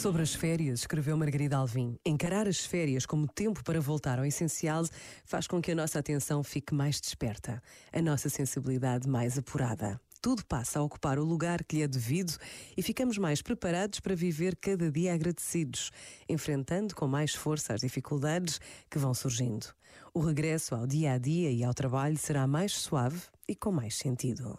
Sobre as férias, escreveu Margarida Alvim, encarar as férias como tempo para voltar ao essencial faz com que a nossa atenção fique mais desperta, a nossa sensibilidade mais apurada. Tudo passa a ocupar o lugar que lhe é devido e ficamos mais preparados para viver cada dia agradecidos, enfrentando com mais força as dificuldades que vão surgindo. O regresso ao dia a dia e ao trabalho será mais suave e com mais sentido.